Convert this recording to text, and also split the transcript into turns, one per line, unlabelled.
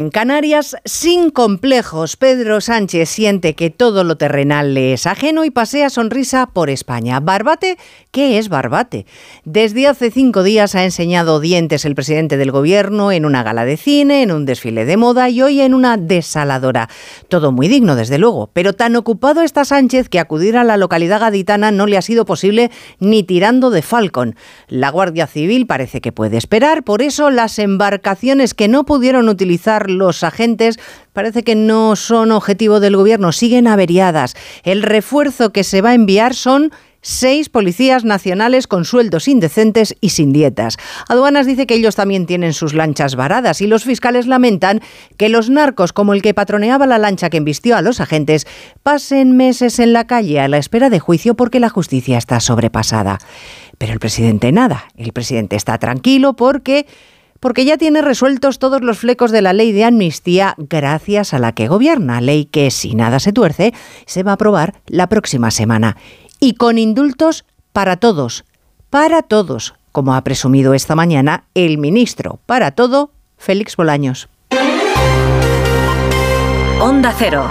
En Canarias, sin complejos, Pedro Sánchez siente que todo lo terrenal le es ajeno y pasea sonrisa por España. ¿Barbate? ¿Qué es Barbate? Desde hace cinco días ha enseñado dientes el presidente del gobierno en una gala de cine, en un desfile de moda y hoy en una desaladora. Todo muy digno, desde luego, pero tan ocupado está Sánchez que acudir a la localidad gaditana no le ha sido posible ni tirando de Falcon. La Guardia Civil parece que puede esperar, por eso las embarcaciones que no pudieron utilizar los agentes parece que no son objetivo del gobierno, siguen averiadas. El refuerzo que se va a enviar son seis policías nacionales con sueldos indecentes y sin dietas. Aduanas dice que ellos también tienen sus lanchas varadas y los fiscales lamentan que los narcos, como el que patroneaba la lancha que embistió a los agentes, pasen meses en la calle a la espera de juicio porque la justicia está sobrepasada. Pero el presidente nada, el presidente está tranquilo porque porque ya tiene resueltos todos los flecos de la ley de amnistía gracias a la que gobierna, ley que si nada se tuerce se va a aprobar la próxima semana. Y con indultos para todos, para todos, como ha presumido esta mañana el ministro para todo, Félix Bolaños.
Onda Cero.